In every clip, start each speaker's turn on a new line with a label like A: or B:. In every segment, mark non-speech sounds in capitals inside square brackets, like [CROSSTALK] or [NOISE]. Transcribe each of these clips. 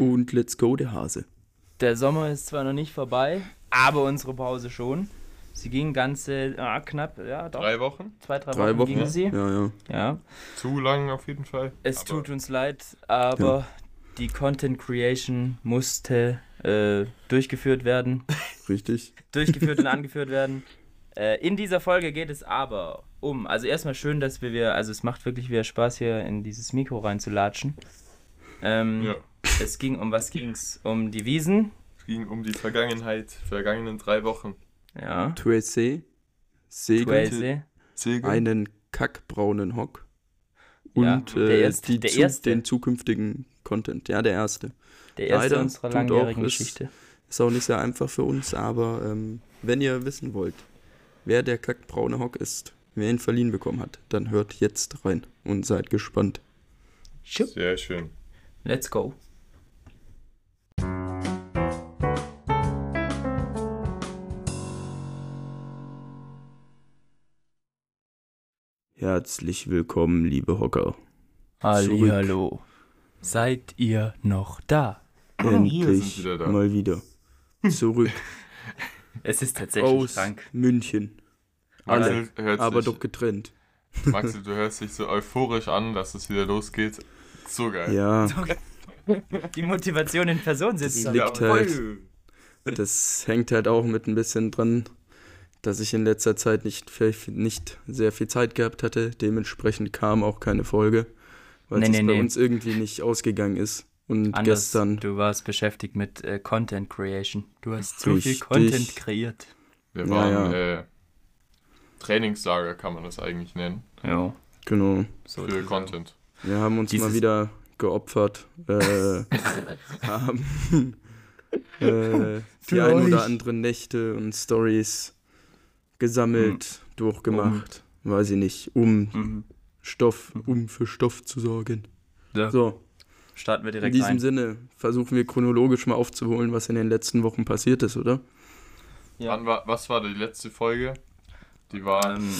A: Und let's go, der Hase.
B: Der Sommer ist zwar noch nicht vorbei, aber unsere Pause schon. Sie ging ganze, ah, knapp, ja, doch.
C: Drei Wochen?
B: Zwei, drei,
A: Drei
B: Wochen,
A: Wochen.
B: ging sie.
A: Ja, ja.
B: Ja.
C: Zu lang auf jeden Fall.
B: Es
C: Aber
B: tut uns leid, aber die Content Creation musste äh, durchgeführt werden. [LAUGHS]
A: Richtig.
B: durchgeführt und [LAUGHS] angeführt werden. Äh, in dieser Folge geht es aber um, also erstmal schön, dass wir, wir, also es macht wirklich wieder Spaß hier in dieses Mikro reinzulatschen. Ähm,
C: Ja.
B: Es ging um was ging's? Um die Wiesen.
C: Es ging um die Vergangenheit, vergangenen drei Wochen.
B: Ja.
A: Tuesday, Segel, einen kackbraunen Hock
B: Ja,
A: und äh,
B: erste-
A: die
B: der
A: zu,
B: erste.
A: den zukünftigen Content. Ja, der erste.
B: Der erste
A: Leider
B: unserer
A: tut
B: langjährigen
A: auch, ist-
B: Geschichte.
A: Ist auch nicht sehr einfach für uns, aber ähm, wenn ihr wissen wollt, wer der kackbraune Hock ist, wer ihn verliehen bekommen hat, dann hört jetzt rein und seid gespannt.
C: Sehr schön.
B: Let's go.
A: Herzlich willkommen, liebe Hocker.
B: Hallo. Seid ihr noch da?
A: Endlich
C: sind wieder da.
A: mal wieder. Zurück [LAUGHS]
B: Es ist tatsächlich
A: aus
B: krank.
A: München. Alle,
C: hört
A: aber
C: sich,
A: doch getrennt.
C: Maxel, du hörst dich so euphorisch an, dass es wieder losgeht. So geil.
A: Ja, [LAUGHS]
B: Die Motivation in Person sitzt da.
A: liegt halt. Das hängt halt auch mit ein bisschen dran, dass ich in letzter Zeit nicht, nicht sehr viel Zeit gehabt hatte. Dementsprechend kam auch keine Folge, weil
B: Nee,
A: es
B: nee,
A: bei
B: nee.
A: uns irgendwie nicht ausgegangen ist. Und
B: Anders,
A: gestern,
B: du warst beschäftigt mit äh, Content Creation. Du hast zu viel. Content kreiert.
C: Wir waren
A: ja.
C: Äh, Trainingslager, kann man das eigentlich nennen,
B: Ja,
A: genau,
B: so
C: für Content.
A: wir haben uns mal
B: Dieses-
A: wieder geopfert, äh, [LAUGHS] haben [LAUGHS] äh, die
B: Für
A: ein oder anderen Nächte und Stories gesammelt, durchgemacht, weiß ich nicht, um
B: Mhm.
A: Stoff, um für Stoff zu sorgen.
B: So,
A: So,
B: starten wir
A: in
B: direkt
A: diesem
B: rein.
A: Sinne versuchen wir chronologisch mal aufzuholen, was in den letzten Wochen passiert ist, oder?
B: Ja.
C: Wann war, was war die letzte Folge? Die war,
B: Ähm,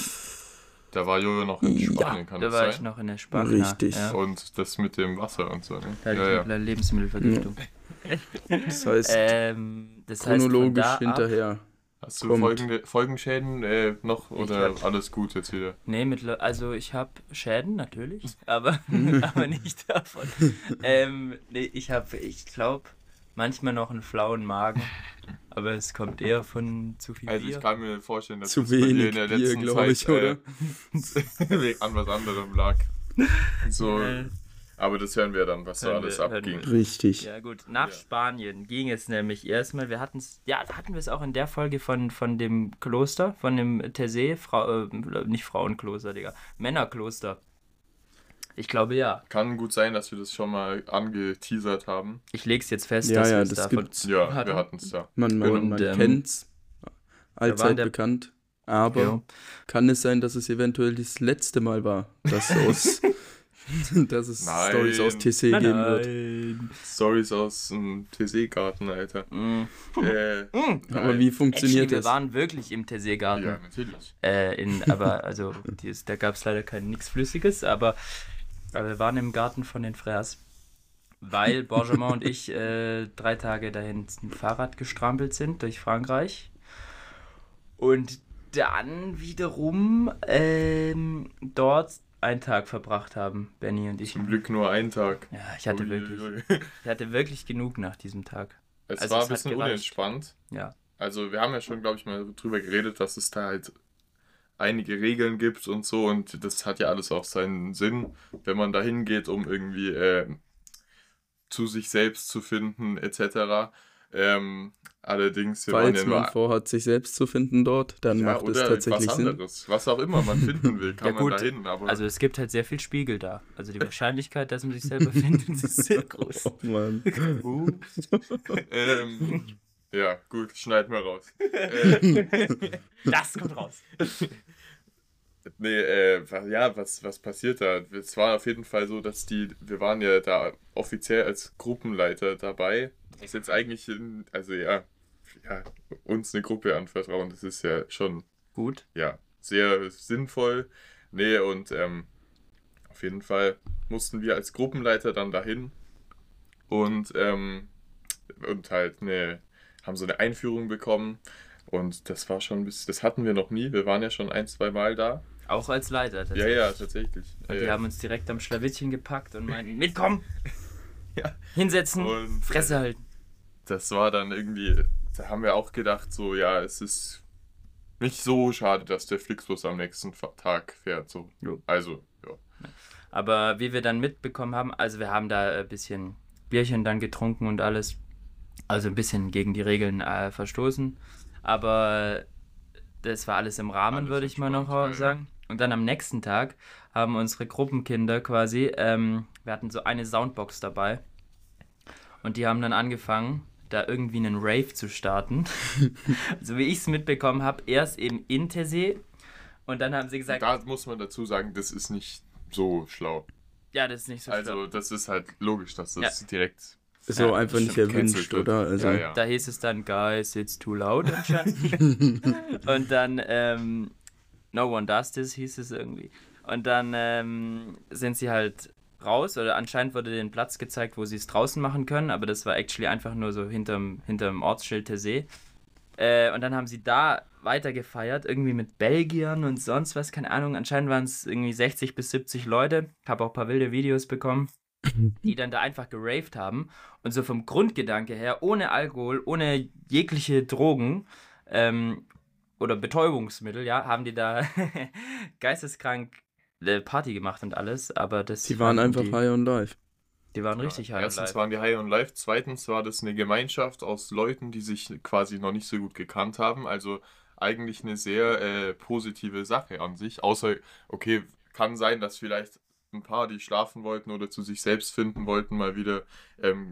C: da war Jojo noch in
A: Ja,
C: Spanien, kann
B: da
C: das
B: war ich
C: sein?
B: noch in der Spanien.
A: Richtig.
B: Ja.
C: Und das mit dem Wasser und so, ne?
B: Da
C: Ja, ja.
B: Lebensmittelvergiftung.
A: Das heißt,
B: Ähm, das heißt,
A: chronologisch
B: da ab,
A: hinterher.
C: Hast du folgende, Folgenschäden äh, noch oder
B: hab-
C: alles gut jetzt wieder?
B: Nee, mittler also ich habe Schäden natürlich, [LAUGHS] aber, [LAUGHS] aber nicht davon. ähm, nee, ich habe, ich glaube, manchmal noch einen flauen Magen, aber es kommt eher von zu viel
C: Also
B: Bier.
C: ich kann mir vorstellen, dass
A: Zu
C: das bei dir
A: wenig
C: in der
A: Bier,
C: letzten Zeit
A: ich, oder?
C: äh, [LAUGHS] an was anderem lag. So,
B: Äh,
C: aber das hören wir dann, was da alles
B: wir-
C: abging.
A: Richtig.
B: Ja gut, nach
C: Ja.
B: Spanien ging es nämlich erstmal, wir hatten es, ja, hatten wir es auch in der Folge von, von dem Kloster, von dem Tessé, Frau, äh, nicht Frauenkloster, Digga, Männerkloster. Ich glaube ja.
C: Kann gut sein, dass wir das schon mal angeteasert haben.
B: Ich leg's jetzt fest,
A: Ja,
B: dass
A: ja,
B: wir es
A: das
B: davon
A: gibt's.
C: Ja,
B: hatten.
C: wir hatten es ja.
A: Man, man,
B: Und,
A: man
B: ähm,
A: kennt's. Allzeit
B: der-
A: bekannt. Aber
B: Ja.
A: kann es sein, dass es eventuell das letzte Mal war, dass, aus, [LAUGHS] [LAUGHS] dass es
C: Nein.
A: Stories aus TC
B: Nein,
A: geben wird?
B: nein.
C: Stories aus dem TC-Garten, Alter.
B: Mm.
C: Äh,
A: Aber
C: nein.
A: wie funktioniert
B: Actually, wir
A: das?
B: waren wirklich im Tessé-Garten.
C: Ja, natürlich.
B: Äh, in, aber, also, dies, da gab es leider kein nichts Flüssiges, aber, aber wir waren im Garten von den Frères. Weil Benjamin und ich äh, drei Tage dahin ein Fahrrad gestrampelt sind durch Frankreich. Und dann wiederum ähm, dort einen Tag verbracht haben, Benny und ich.
C: Zum Glück nur ein Tag.
B: Ja, ich hatte, wirklich, ich hatte wirklich genug nach diesem Tag.
C: Es
B: Also
C: war ein bisschen unentspannt.
B: Ja.
C: Also wir haben ja schon, glaube ich, mal drüber geredet, dass es da halt einige Regeln gibt und so und das hat ja alles auch seinen Sinn, wenn man da hingeht, um irgendwie äh, zu sich selbst zu finden etc. Ähm, allerdings, wir waren
A: Falls
C: ja
A: man
C: nur
A: vorhat, sich selbst zu finden dort, dann
C: ja,
A: macht es tatsächlich
C: was
A: Sinn.
C: anderes, was auch immer man finden will, [LAUGHS] kann
B: Ja,
C: man da hin. Aber
B: Also es gibt halt sehr viel Spiegel da. Also die Wahrscheinlichkeit, dass man sich selber [LAUGHS] findet, ist sehr groß.
A: Oh Mann.
C: ähm, ja, gut, schneid mal raus. [LAUGHS] äh,
B: Das kommt raus.
C: Nee, äh, ja, was, was passiert da? Es war auf jeden Fall so, dass die, wir waren ja da offiziell als Gruppenleiter dabei. Das ist jetzt eigentlich, in, also ja, ja, uns eine Gruppe anvertrauen, das ist ja schon,
B: Gut.
C: ja, sehr sinnvoll. Nee, und ähm, auf jeden Fall mussten wir als Gruppenleiter dann dahin. und, ähm, und halt eine, haben so eine Einführung bekommen. Und das war schon ein bisschen, das hatten wir noch nie. Wir waren ja schon ein, zwei Mal da.
B: Auch als Leiter
C: Ja,
B: tatsächlich.
C: ja, tatsächlich.
B: Und
C: Ja,
B: die
C: ja.
B: haben uns direkt am Schlawittchen gepackt und meinten, mitkommen, [LAUGHS]
C: Ja.
B: hinsetzen,
C: Und,
B: Fresse
C: äh,
B: halten.
C: das war dann irgendwie, da haben wir auch gedacht, so, ja, es ist nicht so schade, dass der Flixbus am nächsten Tag fährt. So.
B: Jo.
C: Also, ja.
B: Aber wie wir dann mitbekommen haben, also wir haben da ein bisschen Bierchen dann getrunken und alles. Also ein bisschen gegen die Regeln äh, verstoßen. Aber das war alles im Rahmen,
C: Alles
B: würde ich mal noch sagen. Und dann am nächsten Tag haben unsere Gruppenkinder quasi, ähm, wir hatten so eine Soundbox dabei. Und die haben dann angefangen, da irgendwie einen Rave zu starten. [LAUGHS] so wie ich es mitbekommen habe, erst eben in Tessé. Und dann haben sie gesagt,
C: Da muss man dazu sagen, das ist nicht so schlau.
B: ja, das ist nicht so schlimm.
C: Also, das ist halt logisch, dass das direkt.
A: Ist auch
B: Ja,
A: einfach nicht erwünscht, oder? Also,
C: ja, ja.
B: Da hieß es dann, guys, it's too loud anscheinend. [LAUGHS] und dann, ähm, no one does this, hieß es irgendwie. Und dann ähm, sind sie halt raus, oder anscheinend wurde den Platz gezeigt, wo sie es draußen machen können, aber das war actually einfach nur so hinterm, hinterm Ortsschild der See. Äh, und dann haben sie da weiter gefeiert, irgendwie mit Belgiern und sonst was, keine Ahnung. Anscheinend waren es irgendwie 60 bis 70 Leute. Habe auch ein paar wilde Videos bekommen, [CLEARS THROAT] die dann da einfach geraved haben. Und so vom Grundgedanke her, ohne Alkohol, ohne jegliche Drogen ähm, oder Betäubungsmittel, ja, haben die da [LAUGHS] geisteskrank äh, Party gemacht und alles. Aber das
A: die waren einfach
B: die,
A: high on life.
B: Die waren richtig high
C: Erstens
B: live.
C: waren die High on Life, zweitens war das eine Gemeinschaft aus Leuten, die sich quasi noch nicht so gut gekannt haben. Also eigentlich eine sehr äh, positive Sache an sich. Außer, okay, kann sein, dass vielleicht ein paar, die schlafen wollten oder zu sich selbst finden wollten, mal wieder ähm,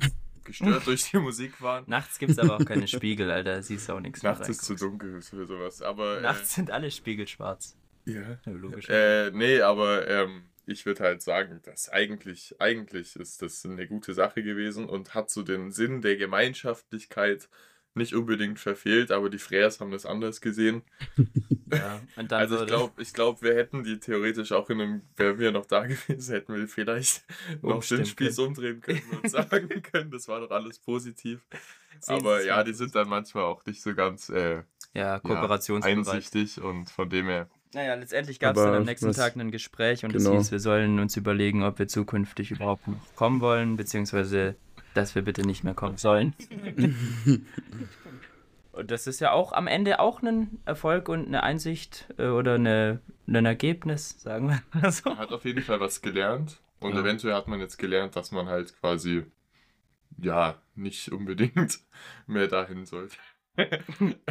C: gestört [LAUGHS] durch die Musik waren.
B: Nachts gibt es aber auch keine [LAUGHS] Spiegel, Alter. Siehst du auch nichts.
C: Nachts ist zu dunkel für sowas. Aber
B: Nachts sind alle Spiegel schwarz.
C: äh, ja.
B: Ja, logisch.
C: Äh, nee, aber ähm, ich würde halt sagen, dass eigentlich, eigentlich ist das eine gute Sache gewesen und hat so den Sinn der Gemeinschaftlichkeit nicht unbedingt verfehlt, aber die Frères haben das anders gesehen. [LAUGHS]
B: ja. Und dann
C: also ich glaube, ich glaub, wir hätten die theoretisch auch in einem, wären wir noch da [LAUGHS] gewesen, hätten wir vielleicht noch den Spieß umdrehen können und [LAUGHS] sagen können, das war doch alles positiv.
B: Sehen
C: aber ja,
B: mal.
C: die sind dann manchmal auch nicht so ganz äh,
B: ja,
C: einsichtig und von dem her.
B: Naja, letztendlich gab es dann am nächsten Tag ein Gespräch und
A: Genau.
B: es hieß, wir sollen uns überlegen, ob wir zukünftig überhaupt noch kommen wollen, beziehungsweise dass wir bitte nicht mehr kommen sollen. [LAUGHS] und das ist ja auch am Ende auch ein Erfolg und eine Einsicht äh, oder eine, ein Ergebnis, sagen wir mal so.
C: Man hat auf jeden Fall was gelernt. Und
B: Ja.
C: eventuell hat man jetzt gelernt, dass man halt quasi, ja, nicht unbedingt [LAUGHS] mehr dahin sollte.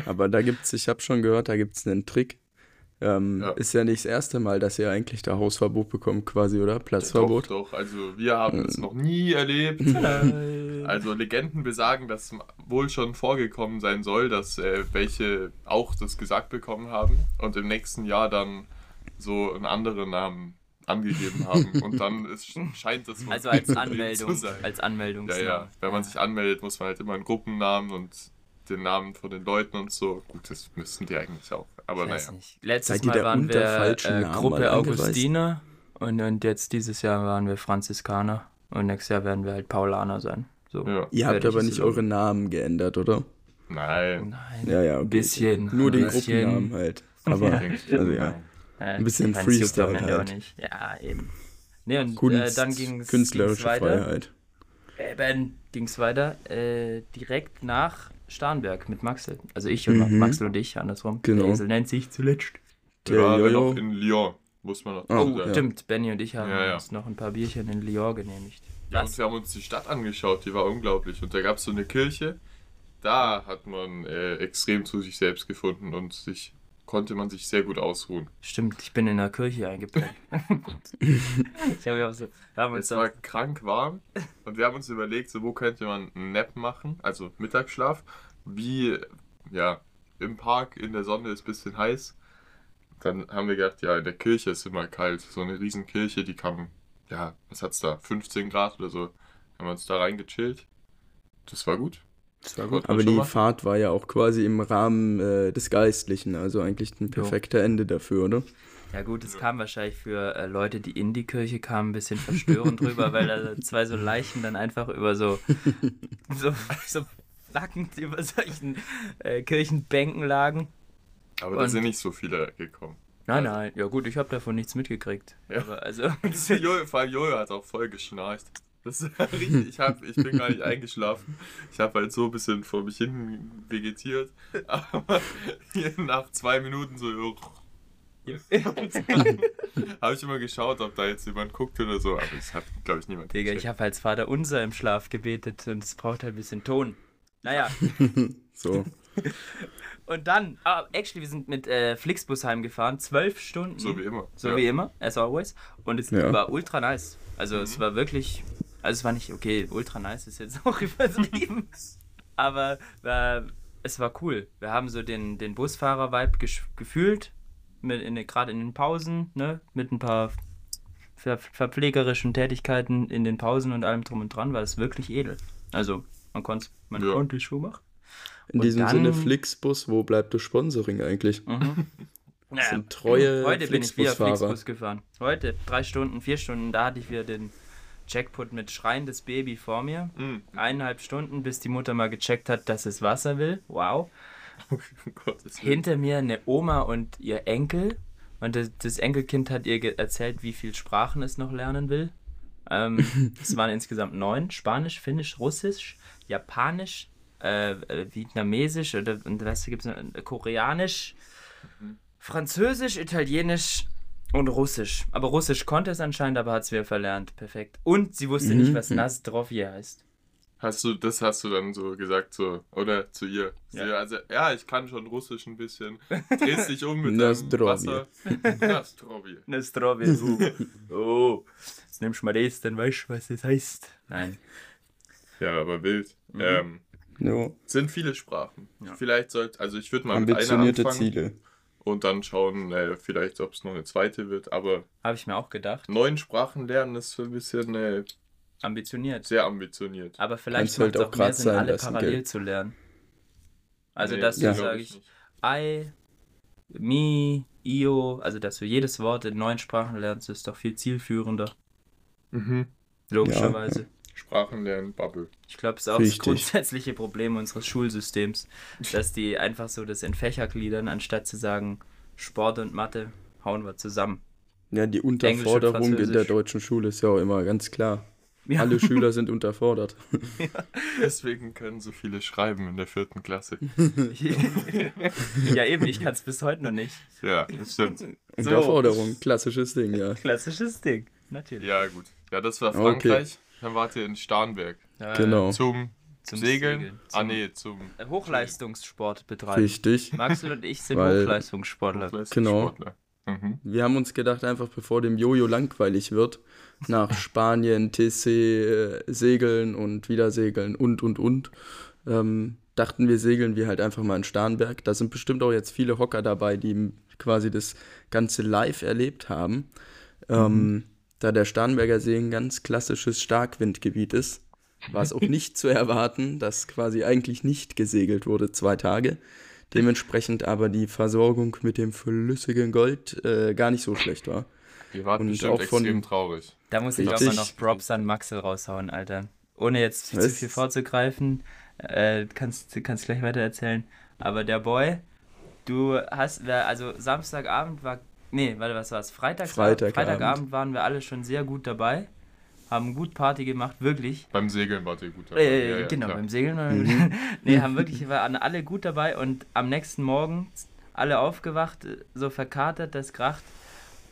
A: Aber da gibt's, ich habe schon gehört, da gibt's einen Trick. Ähm,
C: Ja.
A: Ist ja nicht das erste Mal, dass ihr eigentlich da Hausverbot bekommt, quasi, oder? Platzverbot.
C: Doch, doch. Also wir haben es noch nie erlebt. [LAUGHS] Also Legenden besagen, dass wohl schon vorgekommen sein soll, dass äh, welche auch das gesagt bekommen haben und im nächsten Jahr dann so einen anderen Namen angegeben haben. Und dann [LAUGHS] ist, scheint das wohl
B: Also [LAUGHS] als Anmeldung,
C: zu sein.
B: als
C: Ja,
B: Anmeldungsname.
C: ja. Wenn man sich anmeldet, muss man halt immer einen Gruppennamen und den Namen von den Leuten und so. Gut, das müssten die eigentlich auch. Aber
B: Ich weiß
C: naja.
B: nicht. Letztes
A: Seid
B: Mal waren wir
A: falschen
B: äh, Gruppe? Augustiner und, und jetzt dieses Jahr waren wir Franziskaner und nächstes Jahr werden wir halt Paulaner sein. So.
C: Ja.
A: Ihr habt aber nicht eure Namen geändert, oder?
C: Nein.
B: Nein.
A: Ja, ja, okay.
B: Ein bisschen.
A: Nur den
B: bisschen.
A: Gruppennamen halt. [LAUGHS] Aber, also ja.
B: Äh,
A: Ein bisschen
B: juckt
A: Freestyle halt.
B: nicht. Ja, eben. Nee, und äh,
A: Kunst,
B: dann ging es
A: künstlerische
B: weiter.
A: Freiheit.
B: Eben ging es weiter. Äh, direkt nach Starnberg mit Maxel. Also ich und
A: Mhm.
B: Maxel und ich, andersrum.
A: Genau.
B: Der Esel nennt sich zuletzt.
A: Der
C: waren
A: Jojo.
C: noch in Lyon, muss man noch
A: Oh, ja.
C: sagen.
B: Stimmt, Benny und ich haben
C: Ja, ja.
B: uns noch ein paar Bierchen in Lyon genehmigt.
C: Ja, und wir haben uns die Stadt angeschaut, die war unglaublich. Und da gab es so eine Kirche, da hat man äh, extrem zu sich selbst gefunden und sich konnte man sich sehr gut ausruhen.
B: Stimmt, ich bin in der Kirche eingepennt. [LAUGHS] ich so,
C: Es war krank warm und wir haben uns überlegt, so wo könnte man einen Nap machen, also Mittagsschlaf, wie, ja, im Park in der Sonne ist ein bisschen heiß. Dann haben wir gedacht, ja, in der Kirche ist immer kalt. So eine riesen Kirche, die kann, ja, was hat's da, 15 Grad oder so. Haben wir uns da reingechillt. Das war gut. Gut.
A: Aber die Fahrt war ja auch quasi im Rahmen äh, des Geistlichen, also eigentlich ein perfekter Ende dafür, oder?
B: Ja gut, es kam wahrscheinlich für äh, Leute, die in die Kirche kamen, ein bisschen verstörend drüber, weil da zwei so Leichen dann einfach über so, [LAUGHS] so, so flackend über solchen äh, Kirchenbänken lagen.
C: Aber da sind nicht so viele gekommen.
B: Nein, nein, ja gut, ich habe davon nichts mitgekriegt.
C: Ja.
B: Aber also, [LAUGHS]
C: Jojo, [LAUGHS] vor allem Jojo hat auch voll geschnarcht. Das ist richtig, ich, hab, ich bin gar nicht eingeschlafen. Ich habe halt so ein bisschen vor mich hin vegetiert. Aber nach zwei Minuten so, [LAUGHS] habe ich immer geschaut, ob da jetzt jemand guckt oder so, aber es hat, glaube ich, niemand
B: Digga,
C: gecheckt.
B: ich habe als Vater unser im Schlaf gebetet und es braucht halt ein bisschen Ton. Naja, [LAUGHS]
A: So. [LAUGHS]
B: und dann, ah, actually, wir sind mit äh, Flixbus heimgefahren, zwölf Stunden.
C: So wie immer.
B: So
C: ja.
B: wie immer, as always. Und es
A: Ja.
B: war ultra nice. Also es war wirklich, also es war nicht, okay, ultra nice ist jetzt [LAUGHS] auch übertrieben. aber äh, es war cool. Wir haben so den, den Busfahrer-Vibe gefühlt, gerade in den Pausen, ne, mit ein paar ver verpflegerischen Tätigkeiten in den Pausen und allem drum und dran, war das wirklich edel. Also man konnte man
C: Ja.
B: konnte schon machen.
A: In
B: Und
A: diesem
B: dann-
A: Sinne, Flixbus, wo bleibt das Sponsoring eigentlich?
B: Mhm.
A: Das [LAUGHS] sind treue
B: Heute bin ich wieder. Flixbus gefahren. Heute, drei Stunden, vier Stunden, da hatte ich wieder den Jackpot mit schreiendes Baby vor mir.
C: Mhm.
B: Eineinhalb Stunden, bis die Mutter mal gecheckt hat, dass es Wasser will. Wow. [LAUGHS] Hinter mir eine Oma und ihr Enkel. Und das, Enkelkind hat ihr erzählt, wie viel Sprachen es noch lernen will. Ähm, [LAUGHS] es waren insgesamt neun. Spanisch, Finnisch, Russisch, Japanisch, äh, äh, Vietnamesisch oder und was gibt es noch? Äh, Koreanisch, Französisch, Italienisch und Russisch. Aber Russisch konnte es anscheinend, aber hat es wieder verlernt. Perfekt. Und sie wusste
A: Mhm.
B: nicht, was Nazdrovje heißt.
C: Hast du, das hast du dann so gesagt, so, oder zu ihr?
B: Ja.
C: Sie, also, ja, ich kann schon Russisch ein bisschen. Drehst dich um mit deinem. Wasser. Nazdrovje. [LAUGHS]
B: Nazdrovje. oh, jetzt nimmst du mal das, dann weißt du, was das heißt. Nein.
C: Ja, aber wild.
B: Mhm.
C: Ähm,
A: Ja.
C: sind viele Sprachen.
B: Ja.
C: Vielleicht sollte, also ich würde mal mit einer
A: Ambitionierte
C: anfangen
A: Ziele.
C: Und dann schauen, äh, vielleicht, ob es noch eine zweite wird. Aber
B: Habe ich mir auch gedacht.
C: neun Sprachen lernen ist so ein bisschen äh,
B: Ambitioniert.
C: sehr ambitioniert.
B: Aber vielleicht
A: halt
B: macht es
A: auch
B: auch mehr Sinn,
A: sein
B: alle
A: lassen,
B: parallel
A: gell?
B: zu lernen. Also,
C: Nee,
B: dass
A: Ja.
B: du,
C: glaub
B: sag ich. I, mi, io, also dass du jedes Wort in neun Sprachen lernst, ist doch viel zielführender.
C: Mhm.
B: Logischerweise.
C: Sprachen lernen, Bubble.
B: Ich glaube, es ist auch das
A: Richtig.
B: grundsätzliche Problem unseres Schulsystems, dass die einfach so das in Fächer gliedern, anstatt zu sagen, Sport und Mathe hauen wir zusammen.
A: Ja, die Unterforderung in der deutschen Schule ist ja auch immer ganz klar.
B: Ja.
A: Alle Schüler sind [LAUGHS] unterfordert.
C: Deswegen können so viele schreiben in der vierten Klasse.
B: ja, eben, ich kann es bis heute noch nicht.
C: Ja, das stimmt.
A: Unterforderung, klassisches Ding, ja.
B: Klassisches Ding, natürlich.
C: Ja, gut. Ja, das war
A: Okay.
C: Dann wart ihr in Starnberg.
B: Äh,
A: Genau.
C: Zum,
B: Zum
C: Segeln?
B: Segeln.
C: Ah,
B: Zum-
C: nee, zum
B: äh, Hochleistungssport betreiben.
A: Richtig.
B: Maxel und ich sind [LAUGHS]
A: Weil-
B: Hochleistungssportler.
A: Genau.
C: Mhm.
A: Wir haben uns gedacht, einfach bevor dem Jojo langweilig wird, nach [LAUGHS] Spanien, TC, äh, segeln und wieder segeln und, und, und, ähm, dachten wir, segeln wir halt einfach mal in Starnberg. Da sind bestimmt auch jetzt viele Hocker dabei, die quasi das Ganze live erlebt haben. Ähm, da der Starnberger See ein ganz klassisches Starkwindgebiet ist, war es auch [LAUGHS] nicht zu erwarten, dass quasi eigentlich nicht gesegelt wurde, zwei Tage. Dementsprechend aber die Versorgung mit dem flüssigen Gold äh, gar nicht so schlecht war.
C: Ihr wart
A: Und
C: bestimmt
A: auch von-
C: extrem traurig.
B: Da muss ich auch mal noch Props an Maxel raushauen, Alter. Ohne jetzt zu
A: Was?
B: viel vorzugreifen, äh, kannst kannst gleich weiter erzählen. Aber der Boy, du hast, also Samstagabend war, nee, warte, was war's? Freitag,
A: Freitagabend.
B: Freitagabend waren wir alle schon sehr gut dabei, haben gut Party gemacht, wirklich.
C: Beim Segeln wart ihr gut dabei.
B: Äh,
C: Ja, ja,
B: genau,
C: klar.
B: beim Segeln waren wir gut. [LAUGHS] nee, haben [LAUGHS] wirklich, waren alle gut dabei und am nächsten Morgen alle aufgewacht, äh, so verkatert, das kracht.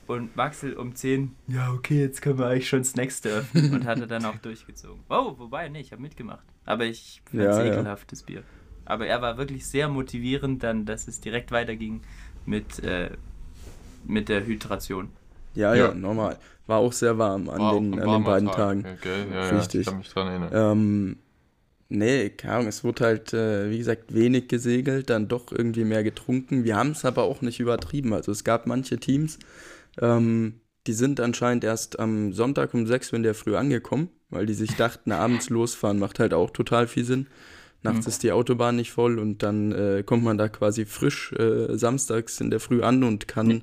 B: Und Maxel um 10, ja, okay, jetzt können wir eigentlich schon das nächste öffnen. Und hatte dann auch [LAUGHS] durchgezogen. Oh, wobei, nee, ich habe mitgemacht. Aber ich fand
A: Ja,
B: es
A: ja.
B: Bier. Aber er war wirklich sehr motivierend, dann, dass es direkt weiterging mit, äh, mit der Hydration.
A: Ja, ja,
C: Ja.
A: normal. War auch sehr warm an,
C: War
A: den, an den beiden
C: Tag,
A: Tagen.
C: Ja, gell? ja, ja,
A: Richtig.
C: ich kann mich dran erinnern.
A: Ähm, nee, keine Ahnung, es wurde halt, äh, wie gesagt, wenig gesegelt, dann doch irgendwie mehr getrunken. Wir haben es aber auch nicht übertrieben. Also es gab manche Teams, ähm, die sind anscheinend erst am Sonntag um 6 Uhr in der Früh angekommen, weil die sich [LAUGHS] dachten, abends losfahren macht halt auch total viel Sinn. Nachts mhm. ist die Autobahn nicht voll und dann äh, kommt man da quasi frisch äh, samstags in der Früh an und kann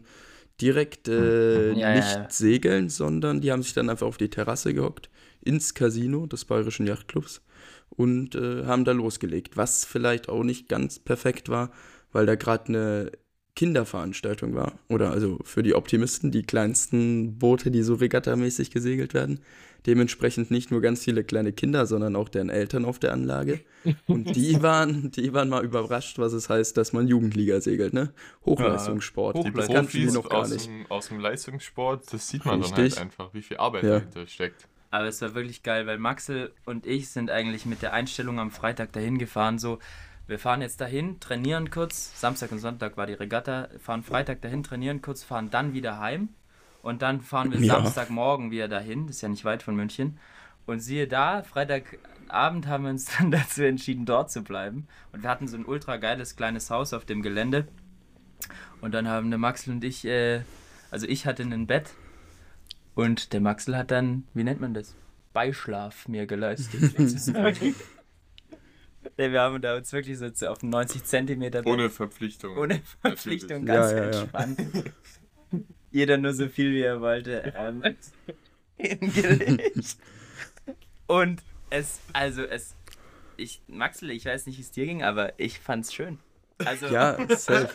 A: direkt äh, ja, nicht ja, ja. segeln, sondern die haben sich dann einfach auf die Terrasse gehockt, ins Casino des Bayerischen Yachtclubs und äh, haben da losgelegt. Was vielleicht auch nicht ganz perfekt war, weil da gerade eine Kinderveranstaltung war. Oder also für die Optimisten die kleinsten Boote, die so regattamäßig gesegelt werden. Dementsprechend nicht nur ganz viele kleine Kinder, sondern auch deren Eltern auf der Anlage. Und die [LAUGHS] waren, die waren mal überrascht, was es heißt, dass man Jugendliga segelt, ne? Hochleistungssport.
C: Ja, die Profis noch gar aus, nicht. Dem, aus dem Leistungssport, das sieht man Richtig. dann halt einfach, wie viel Arbeit ja. dahinter steckt.
B: Aber es war wirklich geil, weil Maxel und ich sind eigentlich mit der Einstellung am Freitag dahin gefahren, so, wir fahren jetzt dahin, trainieren kurz, Samstag und Sonntag war die Regatta, fahren Freitag dahin, trainieren kurz, fahren dann wieder heim und dann fahren wir ja. Samstagmorgen wieder dahin, das ist ja nicht weit von München. Und siehe da, Freitagabend haben wir uns [LAUGHS] dann dazu entschieden, dort zu bleiben. Und wir hatten so ein ultra geiles kleines Haus auf dem Gelände. Und dann haben der Maxel und ich, äh, also ich hatte ein Bett und der Maxel hat dann, wie nennt man das? Beischlaf mir geleistet. [LAUGHS] wir haben da uns wirklich so auf 90 Zentimeter.
C: Ohne Verpflichtung.
B: Ohne Verpflichtung, ganz ja, ja, entspannt. Ja. Jeder nur so viel, wie er wollte. Ähm, [LAUGHS] Im Gericht. Und es, also es, ich, Maxel, ich weiß nicht, wie es dir ging, aber ich fand's schön. Also
A: ja, safe.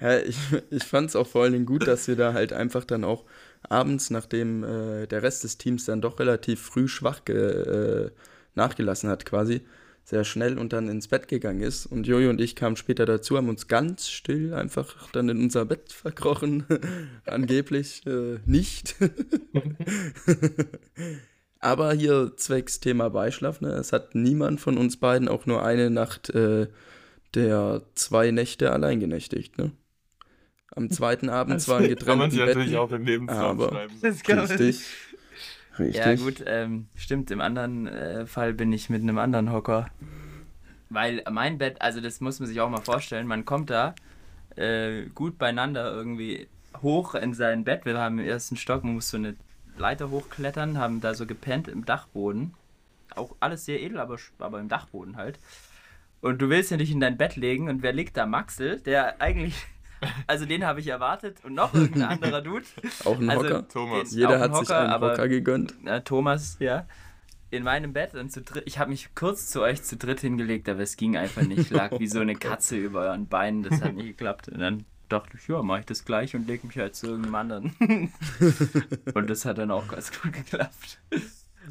A: ja, ich ich fand es auch vor allen Dingen gut, dass wir da halt einfach dann auch abends, nachdem äh, der Rest des Teams dann doch relativ früh schwach äh, nachgelassen hat, quasi, sehr schnell und dann ins Bett gegangen ist. Und Jojo und ich kamen später dazu, haben uns ganz still einfach dann in unser Bett [LAUGHS] verkrochen. [LAUGHS] Angeblich äh, nicht. [LAUGHS] Aber hier zwecks Thema Beischlaf, ne? es hat niemand von uns beiden auch nur eine Nacht äh, der zwei Nächte allein genächtigt. Ne? Am zweiten Abend also, zwar in getrennten Kann man sich natürlich auch im Lebenslauf schreiben. Das kann richtig.
B: Richtig. Ja, gut, ähm, stimmt. Im anderen äh, Fall bin ich mit einem anderen Hocker. Weil mein Bett, also das muss man sich auch mal vorstellen, man kommt da äh, gut beieinander irgendwie hoch in sein Bett. Wir haben im ersten Stock, man muss so eine Leiter hochklettern, haben da so gepennt im Dachboden. Auch alles sehr edel, aber, aber im Dachboden halt. Und du willst ja nicht in dein Bett legen und wer liegt da? Maxel, der eigentlich also den habe ich erwartet und noch irgendein anderer [LAUGHS] Dude.
A: Auch ein also, Hocker? Thomas. Jeder hat Hocker, sich einen aber, Hocker gegönnt.
B: Äh, Thomas, ja. In meinem Bett und zu dritt. Ich habe mich kurz zu euch zu dritt hingelegt, aber es ging einfach nicht. Ich lag wie so eine [LAUGHS] Katze über euren Beinen. Das hat nicht geklappt. Und dann dachte ich, ja, mache ich das gleich und lege mich halt zu irgendeinem anderen. [LAUGHS] und das hat dann auch ganz gut geklappt.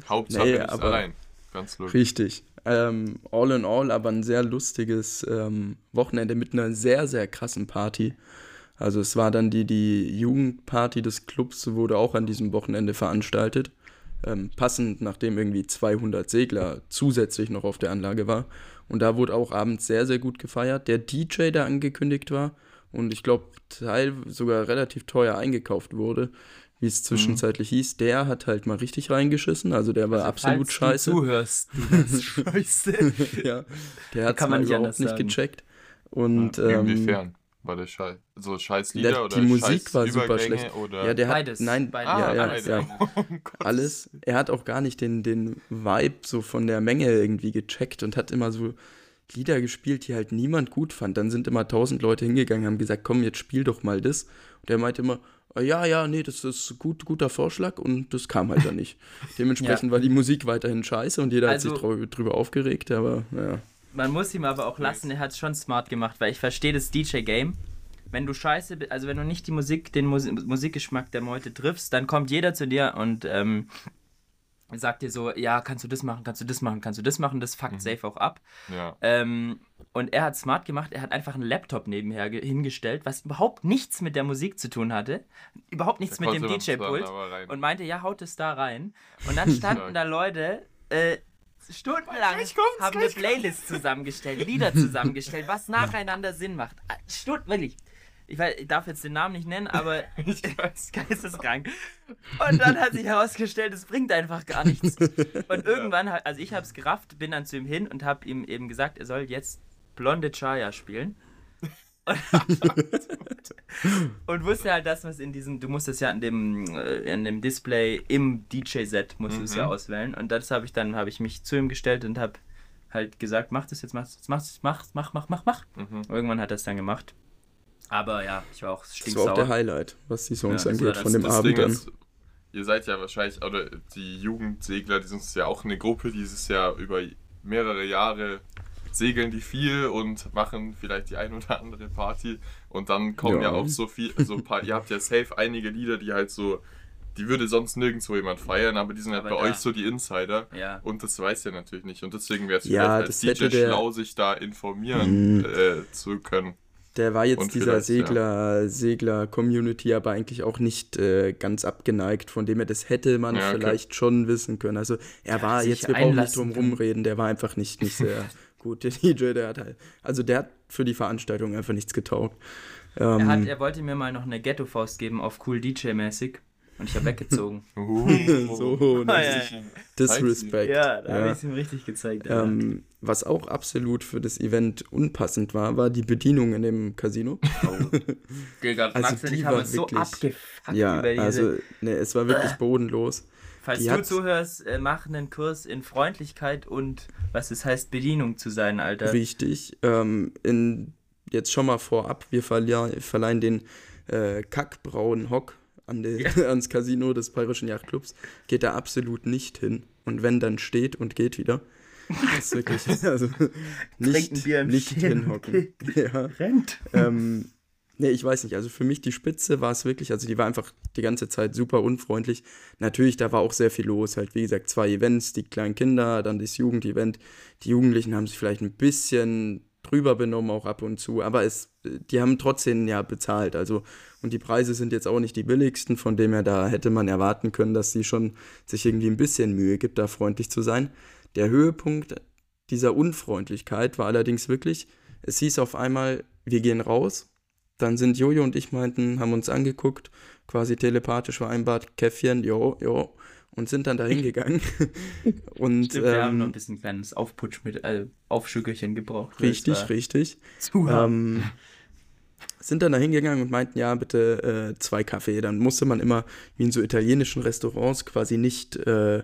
C: Hauptsache nee, aber allein. Ganz
A: logisch. Richtig. Ähm, all in all, aber ein sehr lustiges ähm, Wochenende mit einer sehr, sehr krassen Party. Also es war dann die, die Jugendparty des Clubs, wurde auch an diesem Wochenende veranstaltet. Ähm, passend, nachdem irgendwie 200 Segler zusätzlich noch auf der Anlage war. Und da wurde auch abends sehr, sehr gut gefeiert. Der DJ, der angekündigt war und ich glaube, Teil sogar relativ teuer eingekauft wurde, wie es zwischenzeitlich mhm. hieß, der hat halt mal richtig reingeschissen. Also der war also, absolut falls scheiße.
B: Du zuhörst, du [LAUGHS] scheiße. [LAUGHS]
A: ja, der hat es mal überhaupt nicht sagen. gecheckt. Und, ja,
C: inwiefern? Ähm, war der Scheiß? So Scheißlieder
A: der,
C: oder
A: Die Musik war super schlecht.
C: Oder?
A: Ja, der hat,
B: beides.
A: Nein,
B: beides.
A: Ja, ja,
B: alles.
A: Ja. [LAUGHS] Oh, alles. Er hat auch gar nicht den, den Vibe so von der Menge irgendwie gecheckt und hat immer so Lieder gespielt, die halt niemand gut fand. Dann sind immer tausend Leute hingegangen, haben gesagt, komm, jetzt spiel doch mal das. Und er meinte immer, ja, ja, nee, das ist gut, guter Vorschlag und das kam halt dann nicht. [LAUGHS] Dementsprechend ja. war die Musik weiterhin scheiße und jeder also, hat sich drü drüber aufgeregt, aber ja.
B: Man muss ihm aber auch lassen, er hat es schon smart gemacht, weil ich verstehe das DJ-Game. Wenn du scheiße, also wenn du nicht die Musik, den Mus Musikgeschmack der Meute triffst, dann kommt jeder zu dir und ähm, sagt dir so, ja, kannst du das machen, kannst du das machen, kannst du das machen, das fuckt mhm. safe auch ab.
C: Ja.
B: Ähm, und er hat smart gemacht, er hat einfach einen Laptop nebenher hingestellt, was überhaupt nichts mit der Musik zu tun hatte, überhaupt nichts mit dem DJ-Pult und meinte, ja, haut es da rein. Und [LAUGHS] dann standen da Leute, äh, stundenlang haben eine Playlist zusammengestellt, Lieder [LAUGHS] zusammengestellt, was [LAUGHS] nacheinander Sinn macht. Stunden, wirklich ich, weiß, ich darf jetzt den Namen nicht nennen, aber [LAUGHS] ich weiß, [LAUGHS] geisteskrank. Und dann hat sich herausgestellt, es bringt einfach gar nichts. Und [LAUGHS] irgendwann, also ich habe es gerafft, bin dann zu ihm hin und habe ihm eben gesagt, er soll jetzt Blonde Chaya spielen. und wusste halt das, was in diesem, du musst es ja in dem, äh, in dem Display im DJ-Set musst mhm. du es ja auswählen. Und das habe ich dann, habe ich mich zu ihm gestellt und habe halt gesagt, mach das jetzt, mach das jetzt, mach das, mach, mach, mach, mach, mach.
C: Mhm.
B: Irgendwann hat er es dann gemacht. Aber ja, ich war auch
A: Das war
B: stinksauer.
A: auch der Highlight, was die Songs
B: Ja,
A: angeht, von dem Abend dann.
C: ist, ihr seid ja wahrscheinlich, oder die Jugendsegler, die sind ja auch eine Gruppe, die ist ja über mehrere Jahre segeln die viel und machen vielleicht die ein oder andere Party und dann kommen ja,
A: Ja.
C: auch so viel, so ein paar, ihr habt ja safe einige Lieder, die halt so, die würde sonst nirgendwo jemand feiern, aber die sind halt
B: Aber
C: bei
B: da-
C: euch so die Insider
B: Ja.
C: und das weiß ihr natürlich nicht und deswegen wäre es
A: Ja,
C: vielleicht als DJ schlau, sich da informieren
A: Mhm.
C: äh, zu können.
A: Der war jetzt
C: Und
A: dieser
C: vielleicht, ja.
A: Segler, Segler-Community aber eigentlich auch nicht äh, ganz abgeneigt, von dem her, das hätte man
C: Ja, okay.
A: vielleicht schon wissen können. Also er war
B: sich
A: jetzt, wir brauchen nicht drum rumreden, der war einfach nicht, nicht sehr [LAUGHS] gut. Der DJ, der hat halt, also der hat für die Veranstaltung einfach nichts getaugt. Ähm,
B: Er, hat, er wollte mir mal noch eine Ghetto-Faust geben auf cool DJ-mäßig und ich habe weggezogen. [LAUGHS] [LAUGHS]
A: so,
B: Ah,
A: richtig
B: ja,
A: Disrespect.
B: ja, da habe ich es ihm richtig gezeigt.
A: Ähm, was auch absolut für das Event unpassend war, war die Bedienung in dem Casino. [LAUGHS]
B: Digga,
A: also
B: Max
A: die war
B: so
A: wirklich-
B: abgefuckt
A: ja,
B: über diese.
A: also ne, es war wirklich bodenlos.
B: Falls
A: die
B: du zuhörst, äh, mach einen Kurs in Freundlichkeit und was es heißt, Bedienung zu sein, Alter.
A: Richtig. Ähm, in, jetzt schon mal vorab, wir verleihen, verleihen den äh, kackbraunen Hock an die, [LAUGHS] ans Casino des Bayerischen Yachtclubs. Geht da absolut nicht hin. Und wenn, dann steht und geht wieder. Das ist wirklich, [LAUGHS] also nicht, nicht
B: Stehen.
A: hinhocken. [LAUGHS] Ja.
B: Rennt.
A: ähm, nee, ich weiß nicht. Also für mich die Spitze war es wirklich, also die war einfach die ganze Zeit super unfreundlich. Natürlich, da war auch sehr viel los. Halt, wie gesagt, zwei Events, die kleinen Kinder, dann das Jugendevent. Die Jugendlichen haben sich vielleicht ein bisschen drüber benommen, auch ab und zu, aber es, die haben trotzdem ja bezahlt. Also, und die Preise sind jetzt auch nicht die billigsten, von dem her da hätte man erwarten können, dass sie schon sich irgendwie ein bisschen Mühe gibt, da freundlich zu sein. Der Höhepunkt dieser Unfreundlichkeit war allerdings wirklich, es hieß auf einmal, wir gehen raus. Dann sind Jojo und ich meinten, haben uns angeguckt, quasi telepathisch vereinbart, Käffchen, jo, jo, und sind dann da hingegangen. [LAUGHS] und
B: Stimmt, wir haben noch ein
A: ähm,
B: bisschen kleines Aufputsch mit äh, Aufschückerchen gebraucht.
A: richtig, richtig. Ähm, sind dann da hingegangen und meinten, ja, bitte äh, zwei Kaffee. Dann musste man immer, wie in so italienischen Restaurants, quasi nicht, äh,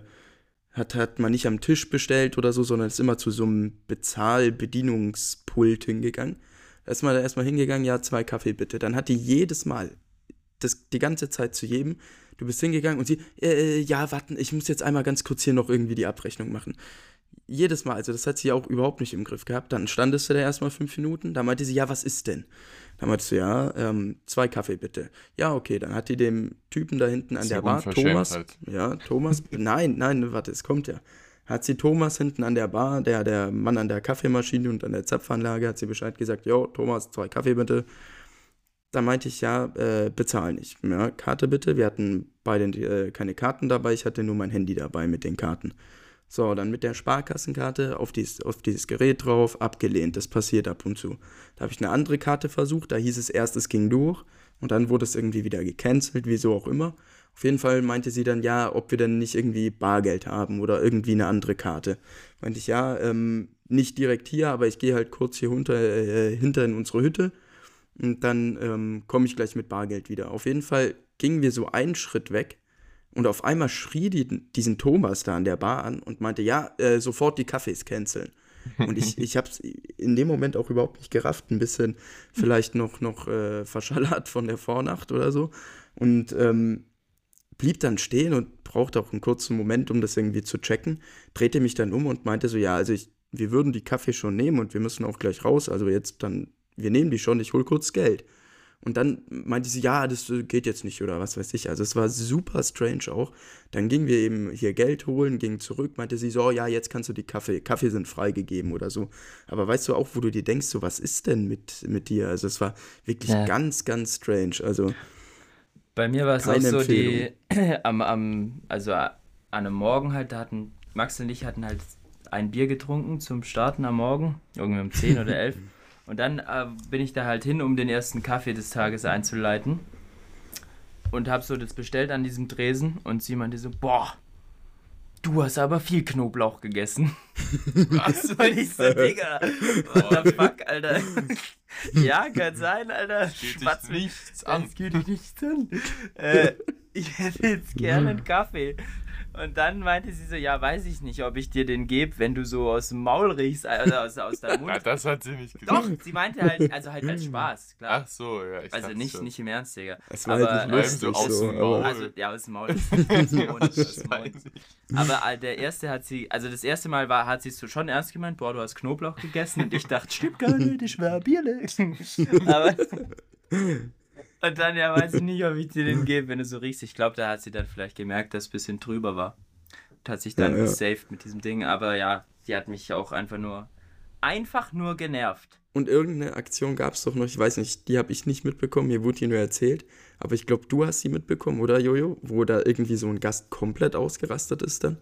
A: hat, hat man nicht am Tisch bestellt oder so, sondern ist immer zu so einem Bezahl-Bedienungspult hingegangen. Da ist man da erstmal hingegangen, ja, zwei Kaffee bitte. Dann hat die jedes Mal, das, die ganze Zeit zu jedem, du bist hingegangen und sie, äh, ja, warten, ich muss jetzt einmal ganz kurz hier noch irgendwie die Abrechnung machen. Jedes Mal, also das hat sie auch überhaupt nicht im Griff gehabt. Dann standest du da erstmal fünf Minuten, da meinte sie, ja, was ist denn? Dann meinte sie, ja, ähm, zwei Kaffee bitte. Ja, okay, dann hat die dem Typen da hinten an der Bar, Thomas,
C: halt.
A: ja, Thomas, [LAUGHS] nein, nein, warte, es kommt ja. Hat sie Thomas hinten an der Bar, der, der Mann an der Kaffeemaschine und an der Zapfanlage, hat sie Bescheid gesagt, jo, Thomas, zwei Kaffee bitte. Da meinte ich, ja, äh, bezahl nicht. Ja, Karte bitte. Wir hatten beide äh, keine Karten dabei, ich hatte nur mein Handy dabei mit den Karten. So, dann mit der Sparkassenkarte auf dieses, auf dieses Gerät drauf, abgelehnt. Das passiert ab und zu. Da habe ich eine andere Karte versucht, da hieß es erst, es ging durch und dann wurde es irgendwie wieder gecancelt, wieso auch immer. Auf jeden Fall meinte sie dann, ja, ob wir denn nicht irgendwie Bargeld haben oder irgendwie eine andere Karte. Meinte ich, ja, ähm, nicht direkt hier, aber ich gehe halt kurz hier runter, äh, hinter in unsere Hütte und dann ähm, komme ich gleich mit Bargeld wieder. Auf jeden Fall gingen wir so einen Schritt weg und auf einmal schrie die, diesen Thomas da an der Bar an und meinte, ja, äh, sofort die Kaffees canceln. Und ich, [LAUGHS] ich habe es in dem Moment auch überhaupt nicht gerafft, ein bisschen vielleicht noch, noch äh, verschallert von der Vornacht oder so. Und ähm, blieb dann stehen und brauchte auch einen kurzen Moment, um das irgendwie zu checken, drehte mich dann um und meinte so, ja, also ich, wir würden die Kaffee schon nehmen und wir müssen auch gleich raus, also jetzt dann, wir nehmen die schon, ich hol kurz Geld. Und dann meinte sie, ja, das äh, geht jetzt nicht oder was weiß ich. Also es war super strange auch. Dann gingen wir eben hier Geld holen, gingen zurück, meinte sie so, oh, ja, jetzt kannst du die Kaffee, Kaffee sind freigegeben oder so. Aber weißt du auch, wo du dir denkst, so, was ist denn mit, mit dir? Also es war wirklich
B: Ja.
A: ganz, ganz strange. Also
B: Bei mir war es auch so, die [CLEARS THROAT] am, am, also an einem Morgen halt, da hatten Max und ich hatten halt ein Bier getrunken zum Starten am Morgen, irgendwie um 10 oder 11. [LAUGHS] Und dann äh, bin ich da halt hin, um den ersten Kaffee des Tages einzuleiten. Und hab so das bestellt an diesem Tresen und sie meinte so, boah, du hast aber viel Knoblauch gegessen. [LAUGHS] Was soll ich so, Digga? What the fuck, Alter? ja, kann sein, Alter. Schwatz mich
C: nichts an.
B: Es geht dich nichts an. äh, ich hätte jetzt gerne einen Kaffee. Und dann meinte sie so, ja, weiß ich nicht, ob ich dir den gebe, wenn du so aus dem Maul riechst, also aus, aus deinem [LAUGHS] Mund.
C: Ja, das hat sie nicht
B: Doch,
C: gesagt.
B: sie meinte halt, also halt als Spaß, klar.
C: Ach so, ja. Ich
B: also nicht,
C: schon.
B: nicht im Ernst, Digga.
A: Es war halt
B: Aber,
A: nicht
C: äh,
A: lustig
C: aus
A: so.
C: dem Maul.
B: Also, ja, aus dem Maul. [LAUGHS] Aus dem Mund, aus
C: Das
B: dem
C: weiß
B: Mund.
C: ich.
B: Aber äh, der erste hat sie, also das erste Mal war, hat sie es so schon ernst gemeint, boah, du hast Knoblauch gegessen und ich dachte, stimmt gar nicht, ich war Bierle. [LAUGHS] Aber und dann, ja, weiß ich nicht, ob ich dir den [LAUGHS] gebe, wenn du so riechst. Ich glaube, da hat sie dann vielleicht gemerkt, dass es ein bisschen drüber war. Und hat sich dann
A: Ja, ja.
B: gesaved mit diesem Ding. Aber ja, die hat mich auch einfach nur, einfach nur genervt.
A: und irgendeine Aktion gab es doch noch, ich weiß nicht, die habe ich nicht mitbekommen, mir wurde die nur erzählt. Aber ich glaube, du hast sie mitbekommen, oder Jojo? Wo da irgendwie so ein Gast komplett ausgerastet ist dann.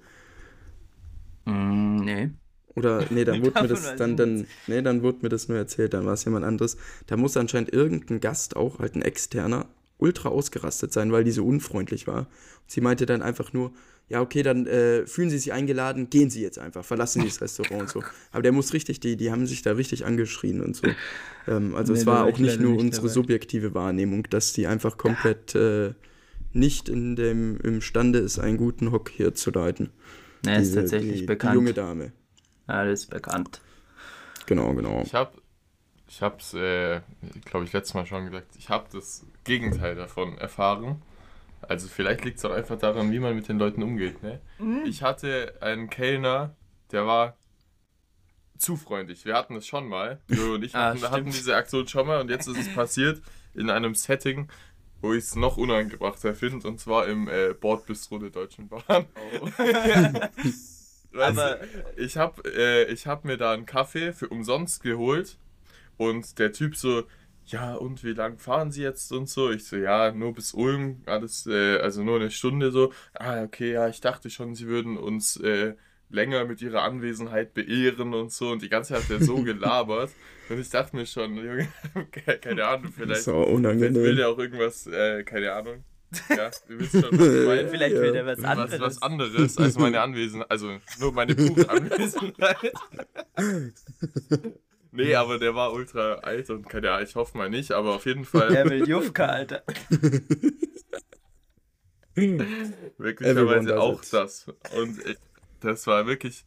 B: Mm, nee.
A: Oder, [LAUGHS] nee, dann wurde mir das, dann, dann, nee, dann wurde mir das nur erzählt, dann war es jemand anderes. Da muss anscheinend irgendein Gast, auch halt ein externer, ultra ausgerastet sein, weil die so unfreundlich war. Und sie meinte dann einfach nur, ja, okay, dann äh, fühlen Sie sich eingeladen, gehen Sie jetzt einfach, verlassen Sie das Restaurant und so. [LAUGHS] Aber der muss richtig, die, die haben sich da richtig angeschrien und so. Ähm, also
B: Nee,
A: es war auch
B: ich
A: nicht nur
B: nicht
A: unsere
B: dabei.
A: subjektive Wahrnehmung, dass die einfach komplett äh, nicht in dem imstande ist, einen guten Hock hier zu leiten.
B: Nee, ist
A: Diese-
B: tatsächlich
A: die,
B: bekannt.
A: Die junge Dame.
B: Ist bekannt.
A: Genau, genau.
C: Ich habe, ich hab's, äh, glaube ich, letztes Mal schon gesagt, ich habe das Gegenteil davon erfahren. Also vielleicht liegt es auch einfach daran, wie man mit den Leuten umgeht. Ne? Ich hatte einen Kellner, der war zu freundlich. Wir hatten es schon mal. [LAUGHS] Jo und ich
B: Ah,
C: hatten, hatten diese Aktion schon mal und jetzt ist es passiert in einem Setting, wo ich es noch unangebrachter finde, und zwar im äh, Bordbistro der Deutschen Bahn. [LAUGHS] [LAUGHS] Weißt Du, ich habe äh, ich hab mir da einen Kaffee für umsonst geholt und der Typ so, ja und wie lang fahren Sie jetzt und so? Ich so, ja, nur bis Ulm, alles, äh, also nur eine Stunde so. Ah, okay, ja, ich dachte schon, Sie würden uns äh, länger mit Ihrer Anwesenheit beehren und so und die ganze Zeit hat er so [LAUGHS] gelabert und ich dachte mir schon, [LAUGHS] Junge, ke- keine Ahnung, vielleicht,
A: So
C: vielleicht will der auch irgendwas, äh, keine Ahnung. Ja, du wisst schon, was ich [LAUGHS] meine.
B: Vielleicht
A: Ja.
B: will der was
C: Was,
B: anderes.
C: was anderes als [LAUGHS] meine Anwesenheit, also nur meine pure Anwesenheit. [LAUGHS] nee, aber der war ultra alt und keine Ahnung, ich hoffe mal nicht, aber auf jeden Fall
B: Er will Jufka, Alter.
C: Wirklicherweise auch
A: it.
C: das. Und ich, das war wirklich,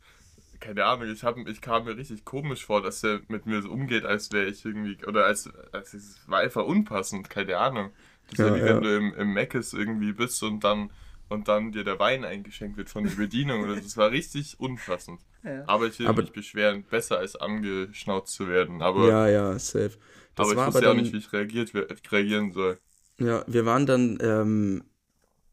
C: keine Ahnung, ich, hab, ich kam mir richtig komisch vor, dass er mit mir so umgeht, als wäre ich irgendwie, oder als, als es war einfach unpassend, keine Ahnung. Das ist ja,
A: Ja,
C: wie
A: ja.
C: wenn du im, im Meckes irgendwie bist und dann und dann dir der Wein eingeschenkt wird von der Bedienung oder so. das war richtig unpassend. [LAUGHS]
B: Ja.
C: Aber ich will
A: Aber-
C: mich beschweren, besser als angeschnauzt zu werden. Aber,
A: Ja, ja, safe. Das
C: aber ich wusste
A: aber
C: ja auch nicht, wie ich reagiert, reagieren soll.
A: ja, wir waren dann ähm,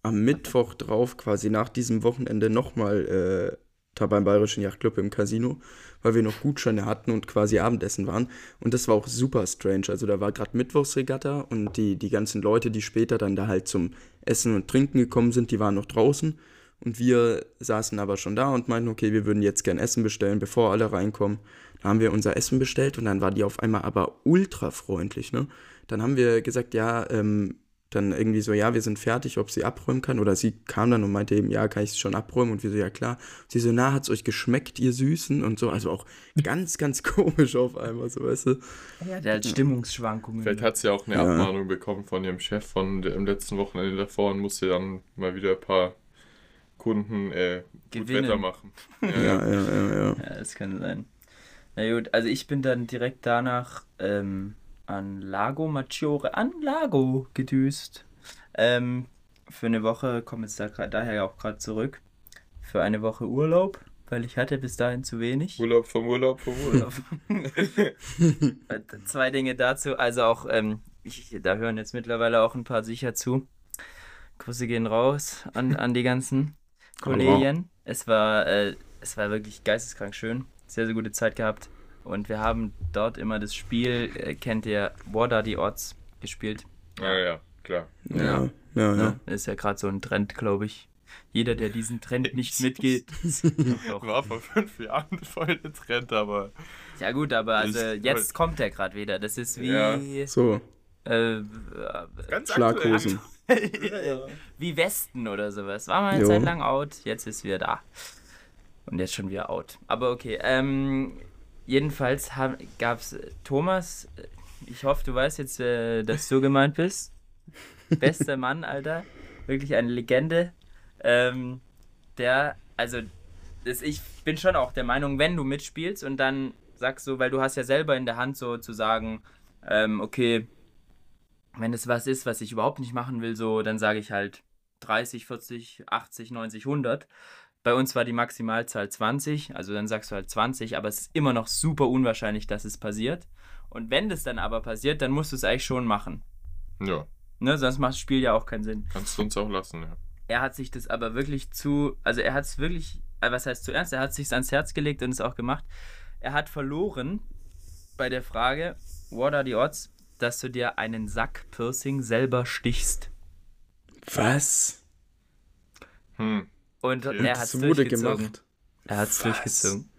A: am Mittwoch drauf, quasi nach diesem Wochenende nochmal äh, da beim Bayerischen Yachtclub im Casino, weil wir noch Gutscheine hatten und quasi Abendessen waren. Und das war auch super strange. Also da war gerade Mittwochsregatta und die, die ganzen Leute, die später dann da halt zum Essen und Trinken gekommen sind, die waren noch draußen. Und wir saßen aber schon da und meinten, okay, wir würden jetzt gern Essen bestellen, bevor alle reinkommen. Da haben wir unser Essen bestellt und dann war die auf einmal aber ultra freundlich, ne? Dann haben wir gesagt, ja, ähm, dann irgendwie so, ja, wir sind fertig, ob sie abräumen kann. Oder sie kam dann und meinte eben, ja, kann ich es schon abräumen? Und wir so, ja klar. Sie so, na, hat's euch geschmeckt, ihr Süßen? Und so, also auch ganz, ganz [LAUGHS] komisch auf einmal, so, weißt du?
B: Ja, der hat Stimmungsschwankungen.
C: Vielleicht hat sie auch eine
A: Ja.
C: Abmahnung bekommen von ihrem Chef von dem letzten Wochenende davor und musste dann mal wieder ein paar Kunden äh, gut
B: Gewinnen.
C: Wetter machen. Ja,
A: Ja,
C: ja.
A: ja, ja, ja.
B: Ja, das kann sein. Na gut, also ich bin dann direkt danach ähm, an Lago Maggiore, an Lago gedüst. Ähm, für eine Woche, komme jetzt da grad, daher auch gerade zurück. Für eine Woche Urlaub, weil ich hatte bis dahin zu wenig.
C: Urlaub vom Urlaub vom Urlaub. [LAUGHS]
B: Zwei Dinge dazu. Also auch, ähm, ich, da hören jetzt mittlerweile auch ein paar sicher zu. Grüße gehen raus an, an die ganzen Kollegen. Es war, äh, es war wirklich geisteskrank schön. Sehr, sehr gute Zeit gehabt. Und wir haben dort immer das Spiel, äh, kennt ihr, What are the Odds gespielt.
C: ja, ja, klar.
A: Ja, ja, ja.
B: Das ist ja gerade so ein Trend, glaube ich. Jeder, der diesen Trend nicht [LAUGHS] mitgeht. [LAUGHS]
C: War vor fünf Jahren [LAUGHS] voll der Trend, aber
B: Ja gut, aber also jetzt kommt er gerade wieder. Das ist wie
C: Ja.
A: So,
B: äh,
C: ganz
A: Schlaghosen.
B: wie Westen oder sowas. War mal eine
A: Jo.
B: Zeit lang out, jetzt ist wieder da. Und jetzt schon wieder out. Aber okay, ähm, jedenfalls gab es Thomas, äh, ich hoffe, du weißt jetzt, äh, dass du gemeint bist. Bester [LAUGHS] Mann, Alter. Wirklich eine Legende. Ähm, der, also das, ich bin schon auch der Meinung, wenn du mitspielst und dann sagst du, weil du hast ja selber in der Hand so zu sagen, ähm, okay, wenn es was ist, was ich überhaupt nicht machen will, so, dann sage ich halt 30, 40, 80, 90, 100. Bei uns war die Maximalzahl 20, also dann sagst du halt 20, aber es ist immer noch super unwahrscheinlich, dass es passiert. Und wenn das dann aber passiert, dann musst du es eigentlich schon machen.
C: Ja.
B: Ne? Sonst macht das Spiel ja auch keinen Sinn.
C: Kannst du uns auch lassen, ja.
B: Er hat sich das aber wirklich zu, also er hat es wirklich, äh, was heißt zu ernst, er hat es sich ans Herz gelegt und es auch gemacht. Er hat verloren bei der Frage, what are the odds, dass du dir einen Sack-Piercing selber stichst.
A: Was?
C: Hm.
B: Und
C: Okay.
B: er hat es
A: wurde
B: durchgezogen.
A: gemacht.
B: Er hat es
A: Was?
B: durchgezogen.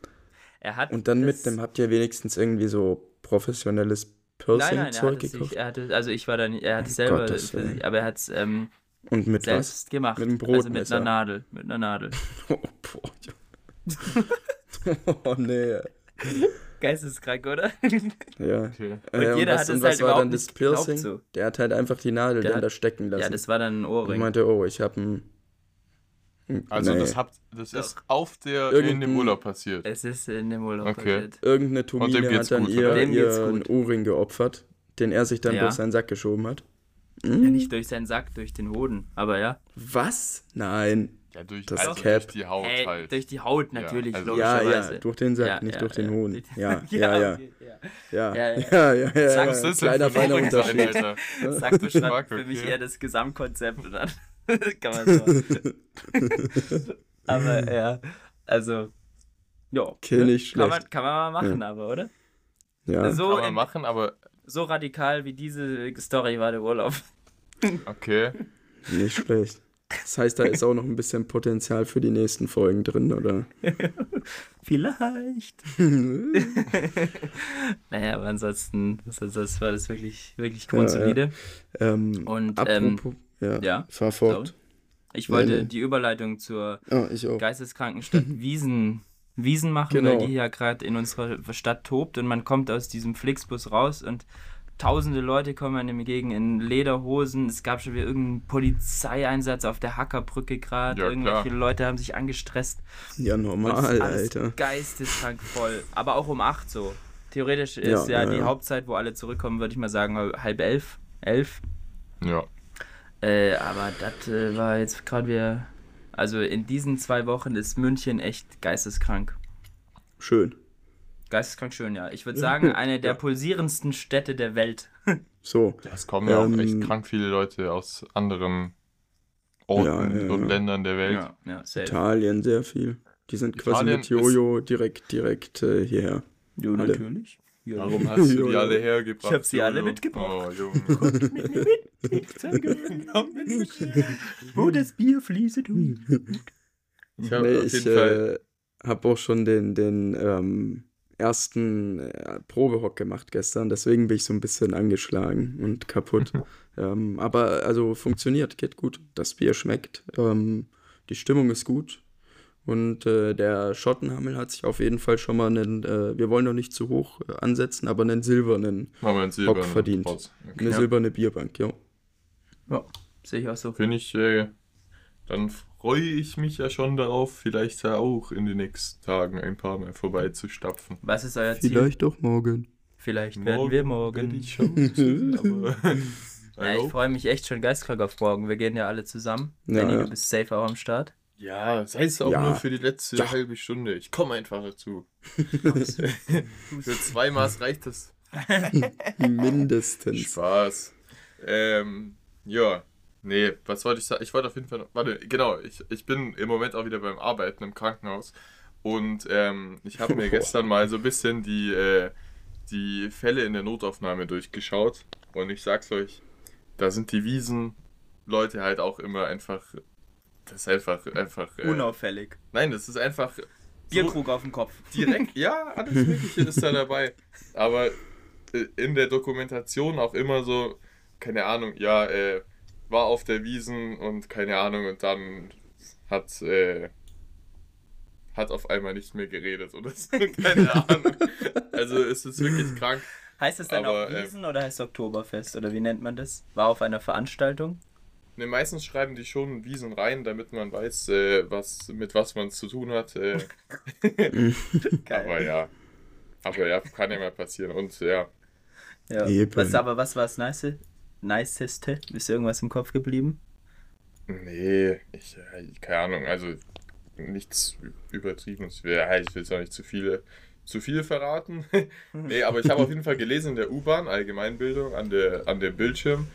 B: Er hat
A: Und dann mit dem habt ihr wenigstens irgendwie so professionelles
B: Nein, nein, er
A: Piercing-Zeug
B: hat es
A: gekauft?
B: sich, er hatte, also ich war da nicht, er hat es selber,
A: Gottes
B: sich, aber er hat es ähm,
A: Und mit
B: selbst gemacht.
A: Mit einem
B: also mit einer Nadel, mit einer Nadel.
A: was? [LAUGHS] Oh, boah. [LAUGHS] oh nee.
B: Geisteskrank, oder? [LAUGHS]
A: Ja.
C: Okay.
B: Und
A: Äh,
B: jeder
A: was,
B: hat es
A: und
B: halt
A: was war
B: überhaupt
A: dann das Piercing?
B: so.
A: Der hat halt einfach die Nadel
B: Der
A: dann
B: hat-
A: da stecken lassen.
B: Ja, das war dann ein
A: und
B: Ohrring.
A: meinte, oh, ich habe ein.
C: Also
A: nee.
C: das habt das ist auf der in
A: Irgendein-
C: dem Urlaub passiert.
B: Es ist in dem Urlaub
C: Okay.
B: passiert.
A: Irgendeine Tomine hat dann
C: gut,
A: ihr,
C: oder?
A: Ihren
B: gut.
A: Ohrring geopfert, den er sich dann
B: Ja.
A: durch seinen Sack geschoben hat.
B: Ja, nicht durch seinen Sack, durch den Hoden, aber ja.
A: Was? Nein.
C: Ja, durch,
A: Das
C: also
A: Cap.
C: durch die Haut
B: Hey,
C: halt.
B: durch die Haut natürlich,
C: also-
A: Ja,
B: logischerweise.
A: ja, durch den Sack,
B: Ja,
A: nicht
B: ja,
A: durch den
B: ja.
A: Hoden. Ja, ja, ja, ja,
B: Ja,
A: ja,
B: ja.
A: ja, ja, ja,
C: ist
A: kleiner feiner Unterschied.
B: Sack beschreibt für mich eher das Gesamtkonzept und dann [LAUGHS] kann man so. [LAUGHS] aber ja, also, ja.
A: Okay, nicht
B: Kann
A: schlecht.
B: man, kann man mal machen, aber, oder?
A: Ja,
B: So,
C: Kann man
B: in-
C: machen, aber
B: so radikal wie diese Story war der Urlaub. [LAUGHS]
C: okay.
A: nicht schlecht. Das heißt, da ist auch noch ein bisschen Potenzial für die nächsten Folgen drin, oder?
B: Vielleicht. naja, aber ansonsten, ansonsten war das wirklich, wirklich
A: Ja,
B: grundsolide.
A: Ähm,
B: Und,
A: apropos, ja,
B: ja,
A: fahr fort.
B: Ich wollte
A: Nein,
B: die Überleitung zur
A: Oh, ich auch.
B: Geisteskrankenstadt [LAUGHS] Wiesen, Wiesen machen,
A: Genau.
B: weil die ja gerade in unserer Stadt tobt und man kommt aus diesem Flixbus raus und tausende Leute kommen einem entgegen in Lederhosen. Es gab schon wieder irgendeinen Polizeieinsatz auf der Hackerbrücke gerade.
C: Ja,
B: Irgendwelche
C: klar.
B: Leute haben sich angestresst.
A: Ja,
B: Und es
A: normal,
B: ist alles
A: Alter.
B: geisteskrank voll. Aber auch um 8 so. Theoretisch ist ja,
A: Ja, ja,
B: die
A: ja.
B: Hauptzeit, wo alle zurückkommen, würde ich mal sagen, halb elf. Elf.
C: Ja.
B: Äh, aber das äh, war jetzt gerade wieder. Also in diesen zwei Wochen ist München echt geisteskrank.
A: Schön.
B: Geisteskrank schön, ja. Ich würde sagen, [LAUGHS] eine der pulsierendsten Städte der Welt. [LAUGHS]
A: So.
C: Es kommen ja auch
A: Ähm,
C: echt krank viele Leute aus anderen Orten
A: Ja, ja,
C: und
A: ja.
C: Ländern der Welt.
B: Ja, ja.
A: Italien sehr viel. Die sind quasi
C: Italien
A: mit Jojo direkt, direkt äh, hierher.
B: Ja, natürlich. Ja.
C: Warum hast du die [LAUGHS] alle hergebracht?
B: Ich hab sie alle mitgebracht.
C: Oh, Junge. [LAUGHS]
B: Wo das Bier fließe, du.
C: Ich hab Fall.
A: äh, habe auch schon den, den ähm, ersten äh, Probehock gemacht gestern, deswegen bin ich so ein bisschen angeschlagen und kaputt. [LAUGHS] ähm, aber also funktioniert, geht gut. Das Bier schmeckt, ähm, die Stimmung ist gut. Und äh, der Schottenhammel hat sich auf jeden Fall schon mal einen, äh, wir wollen noch nicht zu hoch äh, ansetzen, aber einen silbernen,
C: wir einen silbernen
A: verdient.
C: Okay.
A: eine
B: Ja.
A: silberne Bierbank, ja.
B: Ja, sehe ich auch so.
C: Finde ich, äh, dann freue ich mich ja schon darauf, vielleicht ja auch in den nächsten Tagen ein paar Mal vorbeizustapfen.
B: Was ist euer Ziel?
A: Vielleicht doch morgen.
B: Vielleicht werden wir morgen.
C: ich schon aber [LAUGHS]
B: Ja, ich freue mich echt schon geistkrank auf morgen. Wir gehen ja alle zusammen.
A: Ja,
B: Benni,
A: ja.
B: du bist safe auch am Start.
C: Ja, sei es auch
A: Ja.
C: nur für die letzte
A: Ja.
C: halbe Stunde. Ich komme einfach dazu. [LAUGHS] für zwei Maß reicht das. [LAUGHS]
A: Mindestens.
C: Spaß. Ähm, ja. Nee, was wollte ich sagen? Ich wollte auf jeden Fall noch, Warte, genau, ich, ich bin im Moment auch wieder beim Arbeiten im Krankenhaus. Und ähm, ich habe mir gestern mal so ein bisschen die, äh, die Fälle in der Notaufnahme durchgeschaut. Und ich sag's euch, da sind die Wiesen-Leute halt auch immer einfach. Das ist einfach, einfach. Äh,
B: Unauffällig.
C: nein, das ist einfach. So,
B: Bierkrug auf dem Kopf.
C: direkt, ja, alles [LAUGHS] Mögliche ist da dabei. Aber äh, in der Dokumentation auch immer so, keine Ahnung, ja, äh, war auf der Wiesen und keine Ahnung und dann hat, äh, hat auf einmal nicht mehr geredet oder so, [LAUGHS] keine Ahnung. Also es ist wirklich krank.
B: Heißt es dann
C: Aber,
B: auch
C: äh,
B: Wiesen oder heißt es Oktoberfest? Oder wie nennt man das? War auf einer Veranstaltung?
C: Ne, meistens schreiben die schon Wiesen rein, damit man weiß, äh, was, mit was man es zu tun hat. Äh. [LAUGHS] aber ja. Aber ja, kann ja mal passieren. Und ja.
B: ja.
A: Eben.
B: Was, aber was war das nice, Niceste? Ist irgendwas im Kopf geblieben?
C: Nee, ich, äh, keine Ahnung, also nichts Übertriebenes. Ich will jetzt auch nicht zu viele zu viel verraten. [LAUGHS] nee, aber ich habe auf jeden Fall gelesen in der U-Bahn, Allgemeinbildung, an, der, an dem Bildschirm.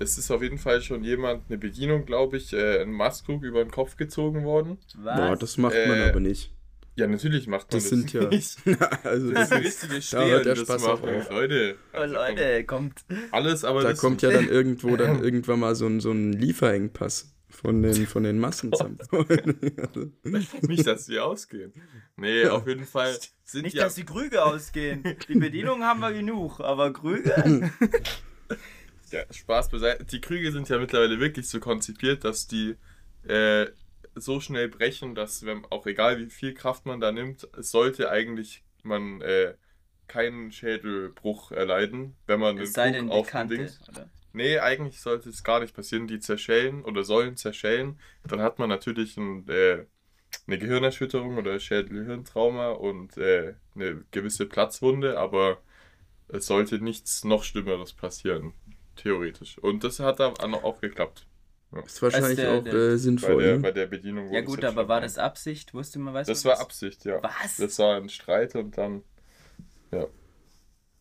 C: Es ist auf jeden Fall schon jemand, eine Bedienung, glaube ich, äh, ein Maskrug über den Kopf gezogen worden.
B: Was?
A: Boah, das macht man
C: Äh,
A: aber nicht.
C: Ja, natürlich macht man
A: Das sind ja.
C: nicht. [LAUGHS]
A: also
C: Das
A: das
C: sind
A: ist,
C: richtige
A: da hört der
C: die das
A: Spaß auf.
C: Leute.
B: oh
C: also
B: Leute, kommt.
C: Alles, aber
A: Da
C: das
A: kommt ja dann irgendwo dann [LAUGHS] irgendwann mal so ein, so ein Lieferengpass von den, von den Massenzahlen. [LAUGHS]
C: nicht, dass sie ausgehen. Nee, auf jeden Fall sind
B: Nicht,
C: ja
B: dass die Krüge ausgehen. Die Bedienung haben wir genug, aber Krüge?
C: Ja, Spaß beiseite. Die Krüge sind ja mittlerweile wirklich so konzipiert, dass die äh, so schnell brechen, dass wenn auch egal wie viel Kraft man da nimmt, sollte eigentlich man äh, keinen Schädelbruch erleiden, wenn man
B: Es denn, die
C: auf den
B: Kante. Oder?
C: Nee, eigentlich sollte es gar nicht passieren. Die zerschellen oder sollen zerschellen. Dann hat man natürlich ein, äh, eine Gehirnerschütterung oder Schädel-Hirntrauma und äh, eine gewisse Platzwunde, aber es sollte nichts noch Schlimmeres passieren, theoretisch. Und das hat dann auch geklappt.
A: Ist wahrscheinlich
B: der-
A: auch
B: der-
A: äh,
C: Bei
A: sinnvoll.
C: der,
A: ne?
C: bei der Bedienung
B: Ja gut, aber war das Absicht? Wusste man, weiß
C: Das war
B: das?
C: Absicht, ja.
B: Was?
C: Das war ein Streit und dann.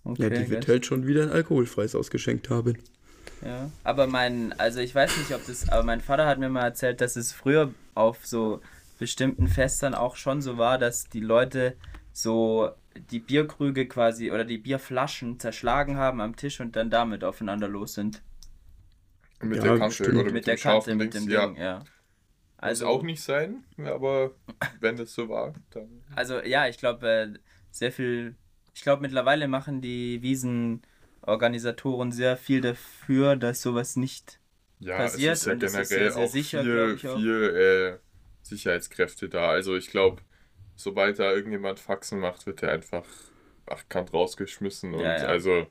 B: Okay,
A: Ja, die wird halt schon wieder ein alkoholfreies ausgeschenkt haben.
B: Ja, aber mein, also ich weiß nicht, ob das, aber mein Vater hat mir mal erzählt, dass es früher auf so bestimmten Festern auch schon so war, dass die Leute so die Bierkrüge quasi oder die Bierflaschen zerschlagen haben am Tisch und dann damit aufeinander los sind.
C: Mit
A: Ja,
C: der Kante
A: stimmt.
C: oder
B: mit,
C: mit,
B: der
C: dem
B: Kante, mit dem
C: ja.
B: Ding, ja.
C: Also
B: Also
C: auch nicht sein, aber [LAUGHS] wenn das so war, dann.
B: Also ja, ich glaube, äh, sehr viel, ich glaube mittlerweile machen die Wiesenorganisatoren sehr viel dafür, dass sowas nicht
C: Ja,
B: passiert
C: es ist ja
B: und es
C: generell
B: ist sehr, sehr
C: auch
B: sicher,
C: viel,
B: ich auch.
C: viel äh, Sicherheitskräfte da. Also ich glaube, sobald da irgendjemand Faxen macht, wird er einfach achtkant rausgeschmissen. Und
B: Ja, ja.
C: also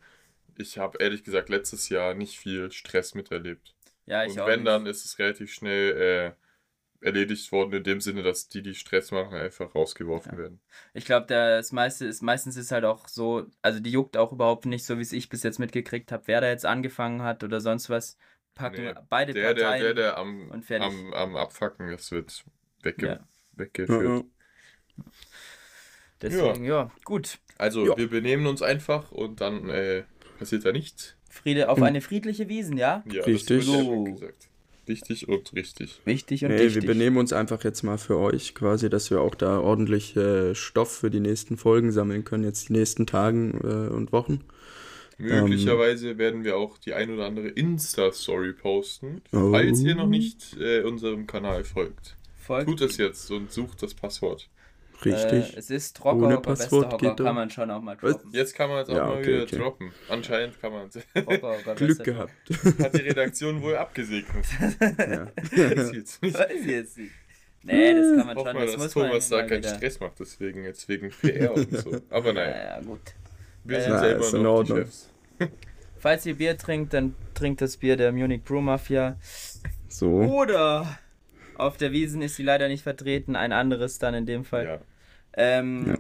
C: ich habe ehrlich gesagt letztes Jahr nicht viel Stress miterlebt.
B: Ja, ich
C: und
B: auch
C: wenn,
B: nicht.
C: dann ist es relativ schnell äh, erledigt worden, in dem Sinne, dass die, die Stress machen, einfach rausgeworfen
B: Ja.
C: werden.
B: Ich glaube, das meiste ist, meistens ist halt auch so, also die juckt auch überhaupt nicht, so wie es ich bis jetzt mitgekriegt habe, wer da jetzt angefangen hat oder sonst was. Packen
C: Nee,
B: beide
C: Der, der,
B: Parteien.
C: der, der am,
B: und fertig.
C: am, am Abfacken, das wird wegge
B: Ja.
C: weggeführt.
B: Deswegen, ja. gut.
C: Also
A: Ja.
C: wir benehmen uns einfach und dann äh, passiert da nichts.
B: Friede auf
A: Hm.
B: eine friedliche Wiesen, ja?
C: Ja,
A: Richtig.
C: Ja
B: So.
C: gesagt. Wichtig und richtig.
B: Wichtig und
A: Nee,
B: wichtig.
A: wir benehmen uns einfach jetzt mal für euch quasi, dass wir auch da ordentlich äh, Stoff für die nächsten Folgen sammeln können, jetzt die nächsten Tagen äh, und Wochen.
C: Möglicherweise werden wir auch die ein oder andere Insta-Story posten,
A: Oh.
C: falls ihr noch nicht äh, unserem Kanal folgt.
B: Folgt
C: Tut es jetzt und sucht das Passwort.
A: Richtig.
B: Äh, es ist Rocker,
A: Ohne Passwort geht doch.
B: kann man schon auch mal
A: Was?
B: droppen.
C: Jetzt kann man es auch
A: Ja,
C: mal
A: okay,
C: wieder
A: okay.
C: droppen. Anscheinend kann man [LAUGHS] es.
A: Glück gehabt. [LAUGHS]
C: Hat die Redaktion wohl abgesegnet. [LAUGHS]
A: ja.
C: Weiß ich jetzt nicht.
B: Weiß jetzt nicht. Nee, das kann man
C: Hoffen
B: schon.
C: wir,
B: Das
C: dass
B: muss
C: Thomas da keinen
B: wieder-
C: Stress macht, deswegen jetzt wegen PR und so. Aber naja,
B: Ja, gut.
C: wir
B: Äh,
C: sind
A: Ja,
C: selber
A: ist
C: noch die. Chefs.
B: Falls ihr Bier trinkt, dann trinkt das Bier der Munich Brew Mafia.
A: So.
B: Oder auf der Wiesen ist sie leider nicht vertreten, ein anderes dann in dem Fall.
C: Ja.
B: Ähm,
A: Ja.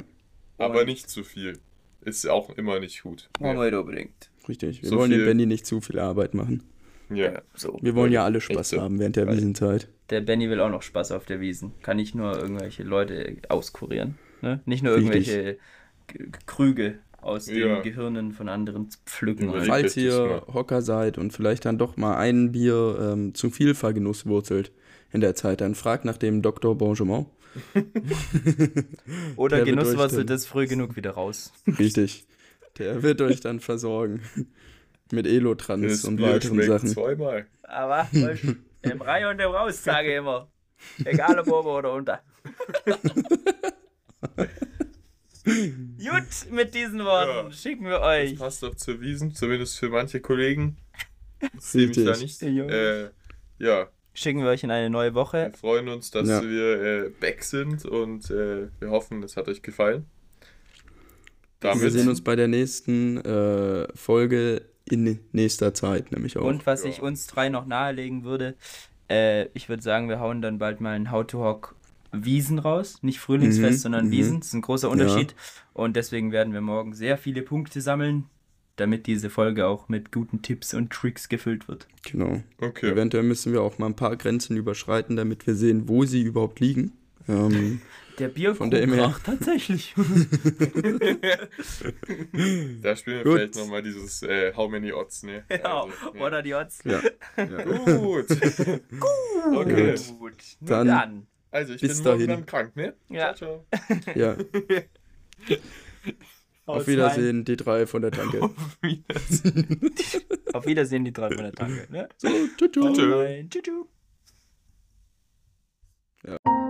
C: Aber nicht zu viel. Ist auch immer nicht gut.
B: Wollen wir nicht unbedingt.
A: Richtig. Wir
C: So
A: wollen dem Benny nicht zu viel Arbeit machen.
C: Ja.
B: so.
A: Wir wollen ja alle Spaß
C: so.
A: haben während der Wiesenzeit.
B: Der Benny will auch noch Spaß auf der Wiesen. Kann nicht nur irgendwelche Leute auskurieren. Ne? Nicht nur
A: Richtig.
B: irgendwelche G- Krüge aus den
C: Ja.
B: Gehirnen von anderen pflücken.
C: Überleg-
B: Alter.
A: Falls
C: richtig,
A: ihr? Hocker seid und vielleicht dann doch mal ein Bier ähm, zu viel vergenusswurzelt in der Zeit, dann fragt nach dem Dr. Bongemont. [LAUGHS]
B: Oder
A: dann-
B: es früh genug wieder raus.
A: Richtig. Der wird euch dann versorgen. Mit Elotrans
C: Das
A: und
C: Bier
A: weiteren Sachen.
C: zweimal.
B: Aber im Reihe und im Raus, sage ich immer. Egal ob oben oder unter. [LAUGHS] Gut, mit diesen Worten
C: Ja.
B: schicken wir
C: Das
B: euch.
C: passt doch zur Wiesen, zumindest für manche Kollegen. Sehe mich da nicht. Äh, ja,
B: Schicken wir euch in eine neue Woche.
C: wir freuen uns, dass
A: Ja.
C: wir äh, back sind und äh, wir hoffen, es hat euch gefallen.
A: Wir
C: Damit
A: sehen uns bei der nächsten äh, Folge in nächster Zeit nämlich auch.
B: Und was
C: Ja.
B: ich uns drei noch nahelegen würde, äh, ich würde sagen, wir hauen dann bald mal ein How to Hock Wiesen raus. Nicht Frühlingsfest,
A: Mhm,
B: sondern
A: mhm.
B: Wiesen. Das ist ein großer Unterschied. Und deswegen werden wir morgen sehr viele Punkte sammeln, damit diese Folge auch mit guten Tipps und Tricks gefüllt wird.
A: Genau.
C: Okay.
A: Eventuell müssen wir auch mal ein paar Grenzen überschreiten, damit wir sehen, wo sie überhaupt liegen. Ähm,
B: Der Bierkrug kracht tatsächlich. [LAUGHS]
C: Da spielen wir
A: Gut.
C: vielleicht nochmal dieses äh, How many odds, ne?
B: ja,
C: Also, ja.
B: oder die Odds.
A: ja. [LAUGHS] ja.
C: Gut. okay.
B: Gut.
A: Dann-
B: dann.
C: Also, ich
A: Bis
C: bin morgen
A: dahin.
C: dann krank, ne?
B: Ja.
C: Ciao,
A: ja. [LAUGHS] Auf Wiedersehen, die drei von der Tanke. [LAUGHS]
B: rein. Auf Wiedersehen, die drei von der Tanke. Ne?
A: So.
B: Rein. Tschüss. tschüss.
A: Ja.